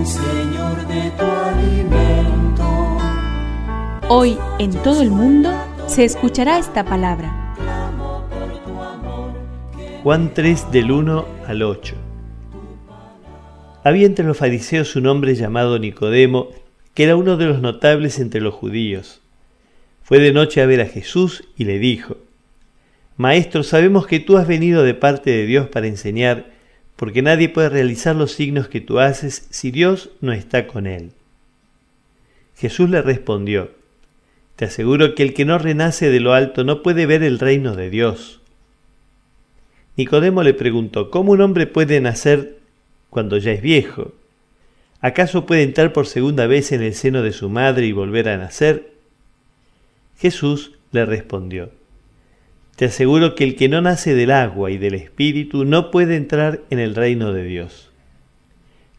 hoy, Señor, de tu alimento. Hoy en todo el mundo se escuchará esta palabra. Juan 3 del 1 al 8. Había entre los fariseos un hombre llamado Nicodemo, que era uno de los notables entre los judíos. Fue de noche a ver a Jesús y le dijo, Maestro, sabemos que tú has venido de parte de Dios para enseñar, porque nadie puede realizar los signos que tú haces si Dios no está con él. Jesús le respondió, Te aseguro que el que no renace de lo alto no puede ver el reino de Dios. Nicodemo le preguntó, ¿cómo un hombre puede nacer cuando ya es viejo? ¿Acaso puede entrar por segunda vez en el seno de su madre y volver a nacer? Jesús le respondió, Te aseguro que el que no nace del agua y del espíritu no puede entrar en el reino de Dios.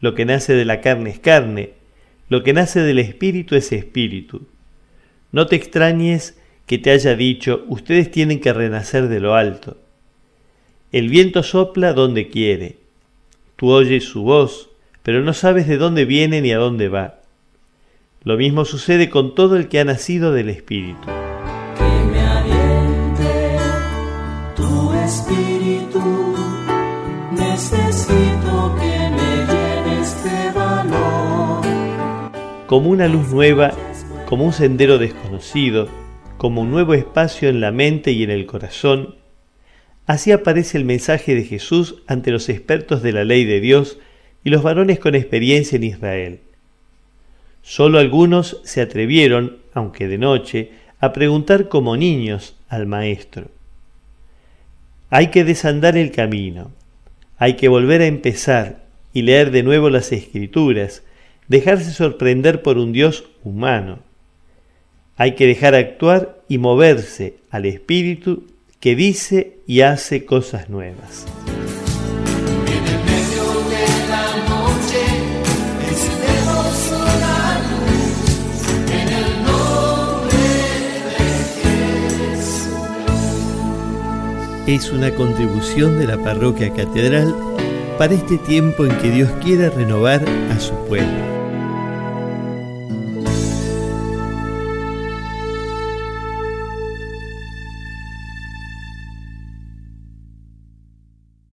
Lo que nace de la carne es carne, lo que nace del espíritu es espíritu. No te extrañes que te haya dicho, ustedes tienen que renacer de lo alto. El viento sopla donde quiere. Tú oyes su voz, pero no sabes de dónde viene ni a dónde va. Lo mismo sucede con todo el que ha nacido del Espíritu. Como una luz nueva, como un sendero desconocido, como un nuevo espacio en la mente y en el corazón, así aparece el mensaje de Jesús ante los expertos de la ley de Dios y los varones con experiencia en Israel. Solo algunos se atrevieron, aunque de noche, a preguntar como niños al Maestro. Hay que desandar el camino, hay que volver a empezar y leer de nuevo las escrituras, dejarse sorprender por un Dios humano. Hay que dejar actuar y moverse al Espíritu que dice y hace cosas nuevas. es una contribución de la parroquia catedral para este tiempo en que Dios quiere renovar a su pueblo.